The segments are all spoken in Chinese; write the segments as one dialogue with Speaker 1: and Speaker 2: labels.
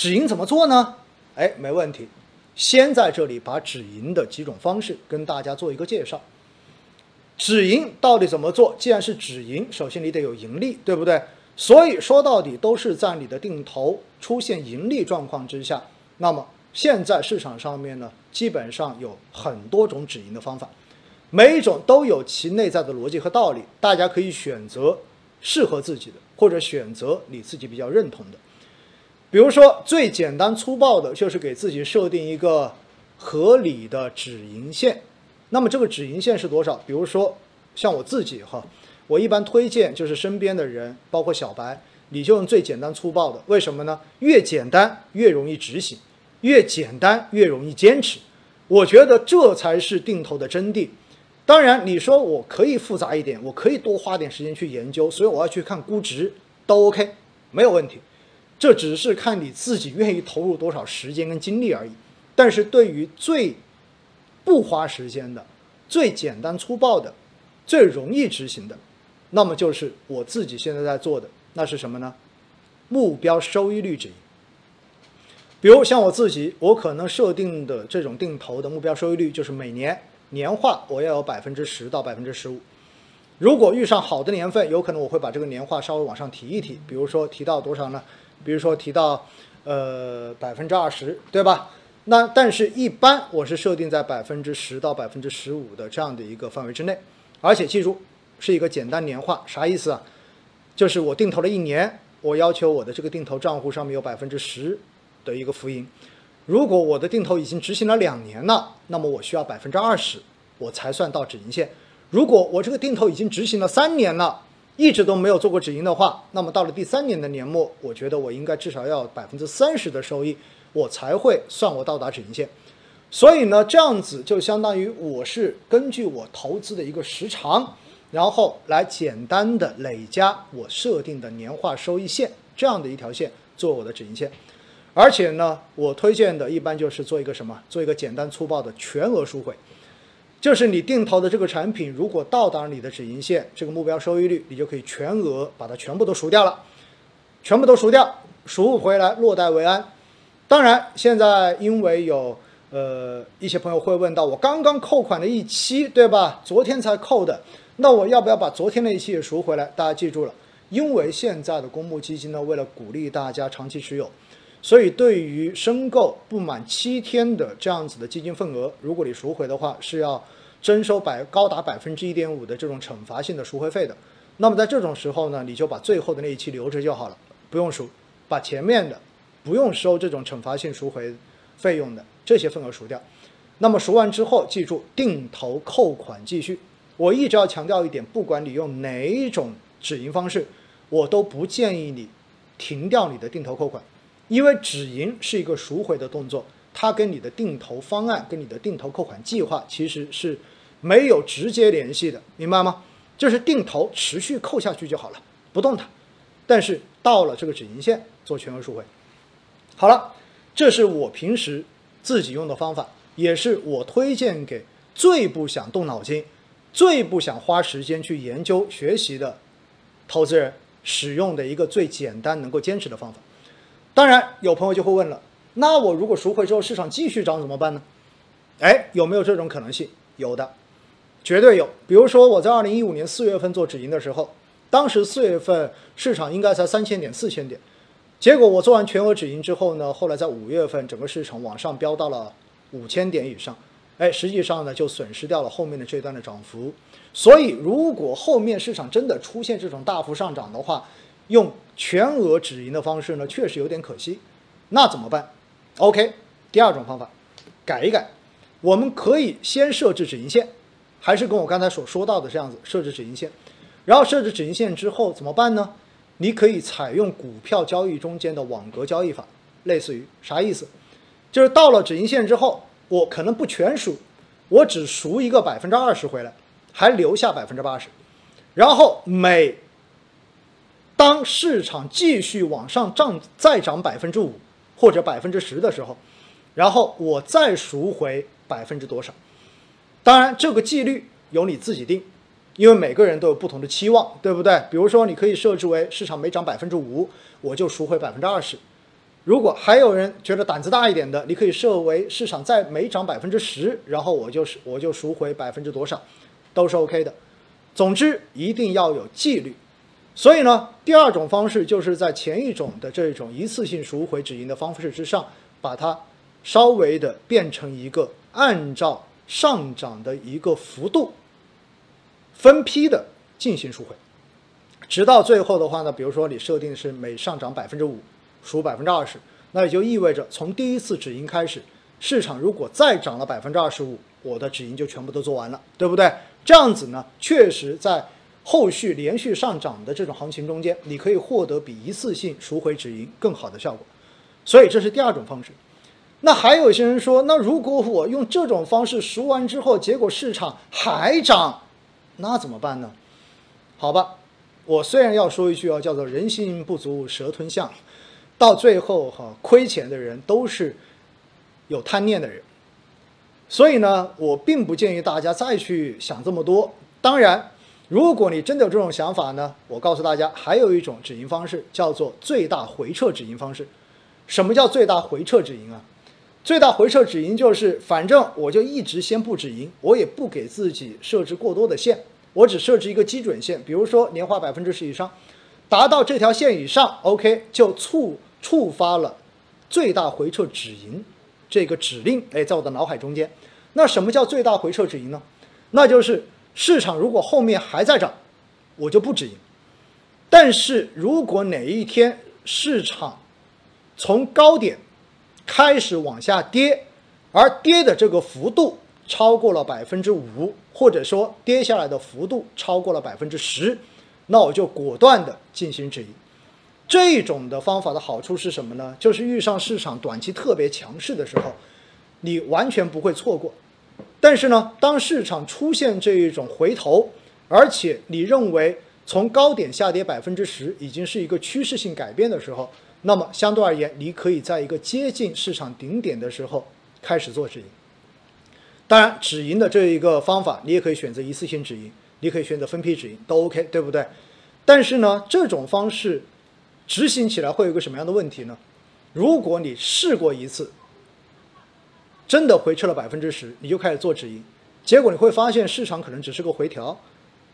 Speaker 1: 止盈怎么做呢？哎，没问题。先在这里把止盈的几种方式跟大家做一个介绍。止盈到底怎么做？既然是止盈，首先你得有盈利，对不对？所以说到底都是在你的定投出现盈利状况之下。那么现在市场上面呢，基本上有很多种止盈的方法，每一种都有其内在的逻辑和道理，大家可以选择适合自己的，或者选择你自己比较认同的。比如说最简单粗暴的就是给自己设定一个合理的止盈线。那么这个止盈线是多少？比如说像我自己哈，我一般推荐就是身边的人，包括小白，你就用最简单粗暴的。为什么呢？越简单越容易执行，越简单越容易坚持。我觉得这才是定投的真谛。当然，你说我可以复杂一点，我可以多花点时间去研究，所以我要去看估值，都 OK，没有问题。这只是看你自己愿意投入多少时间跟精力而已。但是对于最不花时间的、最简单粗暴的、最容易执行的，那么就是我自己现在在做的，那是什么呢？目标收益率指引。比如像我自己，我可能设定的这种定投的目标收益率就是每年年化我要有百分之十到百分之十五。如果遇上好的年份，有可能我会把这个年化稍微往上提一提，比如说提到多少呢？比如说提到呃百分之二十，对吧？那但是，一般我是设定在百分之十到百分之十五的这样的一个范围之内，而且记住是一个简单年化，啥意思啊？就是我定投了一年，我要求我的这个定投账户上面有百分之十的一个浮盈。如果我的定投已经执行了两年了，那么我需要百分之二十，我才算到止盈线。如果我这个定投已经执行了三年了，一直都没有做过止盈的话，那么到了第三年的年末，我觉得我应该至少要百分之三十的收益。我才会算我到达止盈线，所以呢，这样子就相当于我是根据我投资的一个时长，然后来简单的累加我设定的年化收益线这样的一条线做我的止盈线，而且呢，我推荐的一般就是做一个什么，做一个简单粗暴的全额赎回，就是你定投的这个产品如果到达你的止盈线这个目标收益率，你就可以全额把它全部都赎掉了，全部都赎掉，赎回来落袋为安。当然，现在因为有呃一些朋友会问到，我刚刚扣款的一期，对吧？昨天才扣的，那我要不要把昨天那一期也赎回来？大家记住了，因为现在的公募基金呢，为了鼓励大家长期持有，所以对于申购不满七天的这样子的基金份额，如果你赎回的话，是要征收百高达百分之一点五的这种惩罚性的赎回费的。那么在这种时候呢，你就把最后的那一期留着就好了，不用赎，把前面的。不用收这种惩罚性赎回费用的这些份额赎掉，那么赎完之后，记住定投扣款继续。我一直要强调一点，不管你用哪一种止盈方式，我都不建议你停掉你的定投扣款，因为止盈是一个赎回的动作，它跟你的定投方案、跟你的定投扣款计划其实是没有直接联系的，明白吗？就是定投持续扣下去就好了，不动它，但是到了这个止盈线做全额赎回。好了，这是我平时自己用的方法，也是我推荐给最不想动脑筋、最不想花时间去研究学习的投资人使用的一个最简单、能够坚持的方法。当然，有朋友就会问了：那我如果赎回之后市场继续涨怎么办呢？哎，有没有这种可能性？有的，绝对有。比如说我在二零一五年四月份做止盈的时候，当时四月份市场应该才三千点、四千点。结果我做完全额止盈之后呢，后来在五月份整个市场往上飙到了五千点以上，哎，实际上呢就损失掉了后面的这段的涨幅。所以如果后面市场真的出现这种大幅上涨的话，用全额止盈的方式呢，确实有点可惜。那怎么办？OK，第二种方法，改一改，我们可以先设置止盈线，还是跟我刚才所说到的这样子设置止盈线，然后设置止盈线之后怎么办呢？你可以采用股票交易中间的网格交易法，类似于啥意思？就是到了止盈线之后，我可能不全赎，我只赎一个百分之二十回来，还留下百分之八十。然后每当市场继续往上涨，再涨百分之五或者百分之十的时候，然后我再赎回百分之多少？当然，这个纪律由你自己定。因为每个人都有不同的期望，对不对？比如说，你可以设置为市场每涨百分之五，我就赎回百分之二十；如果还有人觉得胆子大一点的，你可以设为市场再每涨百分之十，然后我就是我就赎回百分之多少，都是 OK 的。总之一定要有纪律。所以呢，第二种方式就是在前一种的这种一次性赎回止盈的方式之上，把它稍微的变成一个按照上涨的一个幅度分批的进行赎回，直到最后的话呢，比如说你设定是每上涨百分之五赎百分之二十，那也就意味着从第一次止盈开始，市场如果再涨了百分之二十五，我的止盈就全部都做完了，对不对？这样子呢，确实在。后续连续上涨的这种行情中间，你可以获得比一次性赎回止盈更好的效果，所以这是第二种方式。那还有一些人说，那如果我用这种方式赎完之后，结果市场还涨，那怎么办呢？好吧，我虽然要说一句啊，叫做人心不足蛇吞象，到最后哈，亏钱的人都是有贪念的人，所以呢，我并不建议大家再去想这么多。当然。如果你真的有这种想法呢，我告诉大家，还有一种止盈方式，叫做最大回撤止盈方式。什么叫最大回撤止盈啊？最大回撤止盈就是，反正我就一直先不止盈，我也不给自己设置过多的线，我只设置一个基准线，比如说年化百分之十以上，达到这条线以上，OK，就触触发了最大回撤止盈这个指令。哎，在我的脑海中间，那什么叫最大回撤止盈呢？那就是。市场如果后面还在涨，我就不止盈。但是如果哪一天市场从高点开始往下跌，而跌的这个幅度超过了百分之五，或者说跌下来的幅度超过了百分之十，那我就果断的进行止盈。这种的方法的好处是什么呢？就是遇上市场短期特别强势的时候，你完全不会错过。但是呢，当市场出现这一种回头，而且你认为从高点下跌百分之十已经是一个趋势性改变的时候，那么相对而言，你可以在一个接近市场顶点的时候开始做止盈。当然，止盈的这一个方法，你也可以选择一次性止盈，你可以选择分批止盈，都 OK，对不对？但是呢，这种方式执行起来会有一个什么样的问题呢？如果你试过一次，真的回撤了百分之十，你就开始做止盈，结果你会发现市场可能只是个回调，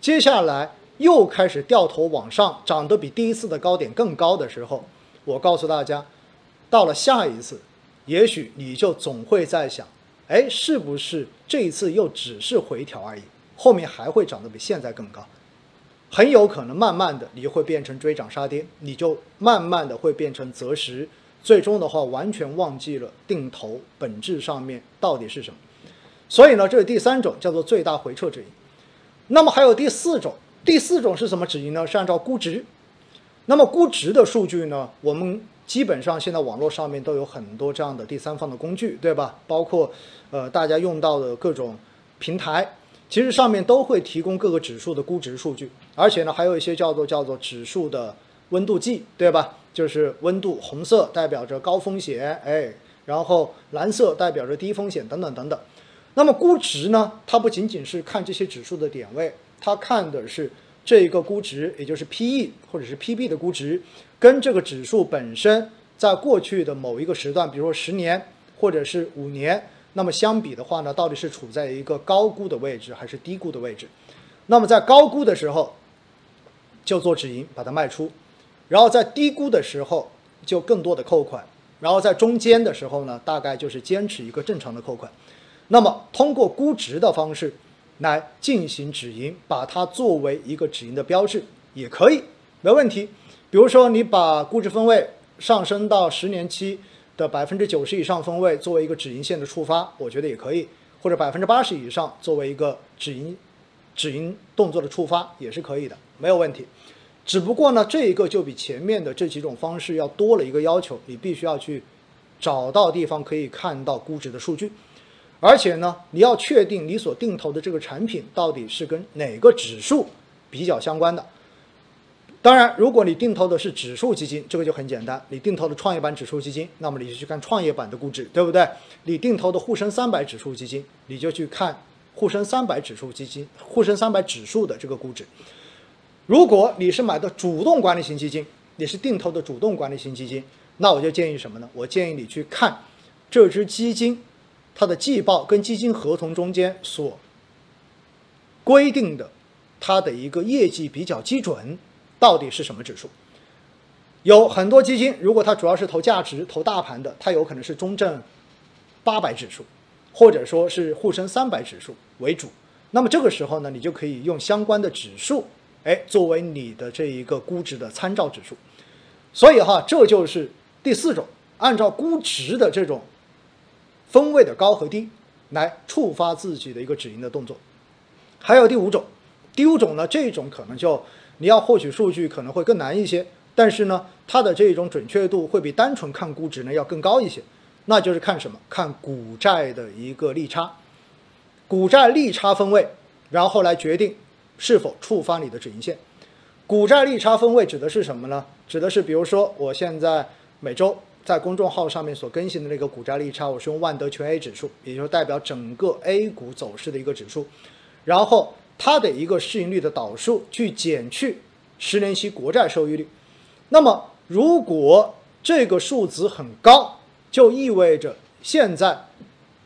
Speaker 1: 接下来又开始掉头往上，涨得比第一次的高点更高的时候，我告诉大家，到了下一次，也许你就总会在想，哎，是不是这一次又只是回调而已，后面还会涨得比现在更高？很有可能慢慢的你就会变成追涨杀跌，你就慢慢的会变成择时。最终的话，完全忘记了定投本质上面到底是什么。所以呢，这是第三种，叫做最大回撤止盈。那么还有第四种，第四种是什么止盈呢？是按照估值。那么估值的数据呢，我们基本上现在网络上面都有很多这样的第三方的工具，对吧？包括呃大家用到的各种平台，其实上面都会提供各个指数的估值数据，而且呢，还有一些叫做叫做指数的温度计，对吧？就是温度，红色代表着高风险，哎，然后蓝色代表着低风险，等等等等。那么估值呢？它不仅仅是看这些指数的点位，它看的是这一个估值，也就是 P/E 或者是 P/B 的估值，跟这个指数本身在过去的某一个时段，比如说十年或者是五年，那么相比的话呢，到底是处在一个高估的位置还是低估的位置？那么在高估的时候，就做止盈，把它卖出。然后在低估的时候就更多的扣款，然后在中间的时候呢，大概就是坚持一个正常的扣款。那么通过估值的方式来进行止盈，把它作为一个止盈的标志也可以，没问题。比如说你把估值分位上升到十年期的百分之九十以上分位作为一个止盈线的触发，我觉得也可以，或者百分之八十以上作为一个止盈止盈动作的触发也是可以的，没有问题。只不过呢，这一个就比前面的这几种方式要多了一个要求，你必须要去找到地方可以看到估值的数据，而且呢，你要确定你所定投的这个产品到底是跟哪个指数比较相关的。当然，如果你定投的是指数基金，这个就很简单，你定投的创业板指数基金，那么你就去看创业板的估值，对不对？你定投的沪深三百指数基金，你就去看沪深三百指数基金、沪深三百指数的这个估值。如果你是买的主动管理型基金，你是定投的主动管理型基金，那我就建议什么呢？我建议你去看这只基金它的季报跟基金合同中间所规定的它的一个业绩比较基准到底是什么指数。有很多基金，如果它主要是投价值、投大盘的，它有可能是中证八百指数，或者说是沪深三百指数为主。那么这个时候呢，你就可以用相关的指数，哎，作为你的这一个估值的参照指数。所以哈，这就是第四种，按照估值的这种分位的高和低来触发自己的一个止盈的动作。还有第五种，第五种呢，这种可能就你要获取数据可能会更难一些。但是呢，它的这种准确度会比单纯看估值呢要更高一些，那就是看什么？看股债的一个利差，股债利差分位，然后来决定是否触发你的止盈线。股债利差分位指的是什么呢？指的是比如说我现在每周在公众号上面所更新的那个股债利差，我是用万德全 A 指数，也就是代表整个 A 股走势的一个指数，然后它的一个市盈率的导数去减去十年期国债收益率。那么，如果这个数值很高，就意味着现在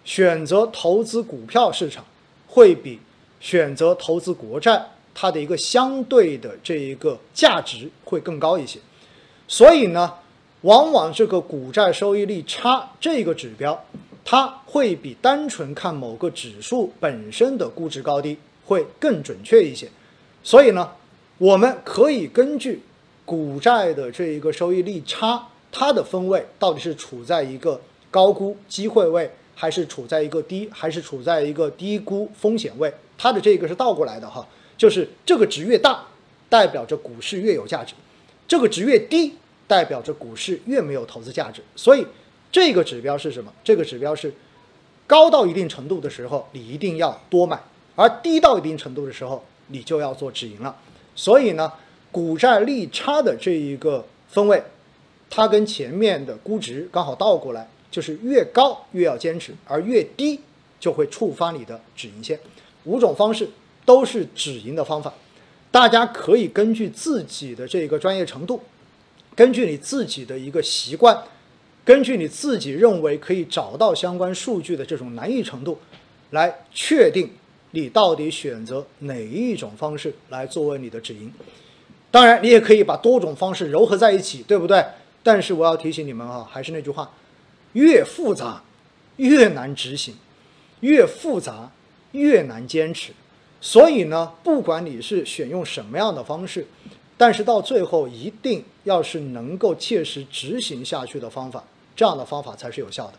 Speaker 1: 选择投资股票市场会比选择投资国债它的一个相对的这一个价值会更高一些。所以呢，往往这个股债收益率差这个指标，它会比单纯看某个指数本身的估值高低会更准确一些。所以呢，我们可以根据。股债的这一个收益率差，它的分位到底是处在一个高估机会位，还是处在一个低，还是处在一个低估风险位？它的这个是倒过来的哈，就是这个值越大，代表着股市越有价值；这个值越低，代表着股市越没有投资价值。所以这个指标是什么？这个指标是高到一定程度的时候，你一定要多买；而低到一定程度的时候，你就要做止盈了。所以呢？股债利差的这一个分位，它跟前面的估值刚好倒过来，就是越高越要坚持，而越低就会触发你的止盈线。五种方式都是止盈的方法，大家可以根据自己的这个专业程度，根据你自己的一个习惯，根据你自己认为可以找到相关数据的这种难易程度，来确定你到底选择哪一种方式来作为你的止盈。当然，你也可以把多种方式糅合在一起，对不对？但是我要提醒你们啊，还是那句话，越复杂越难执行，越复杂越难坚持。所以呢，不管你是选用什么样的方式，但是到最后一定要是能够切实执行下去的方法，这样的方法才是有效的。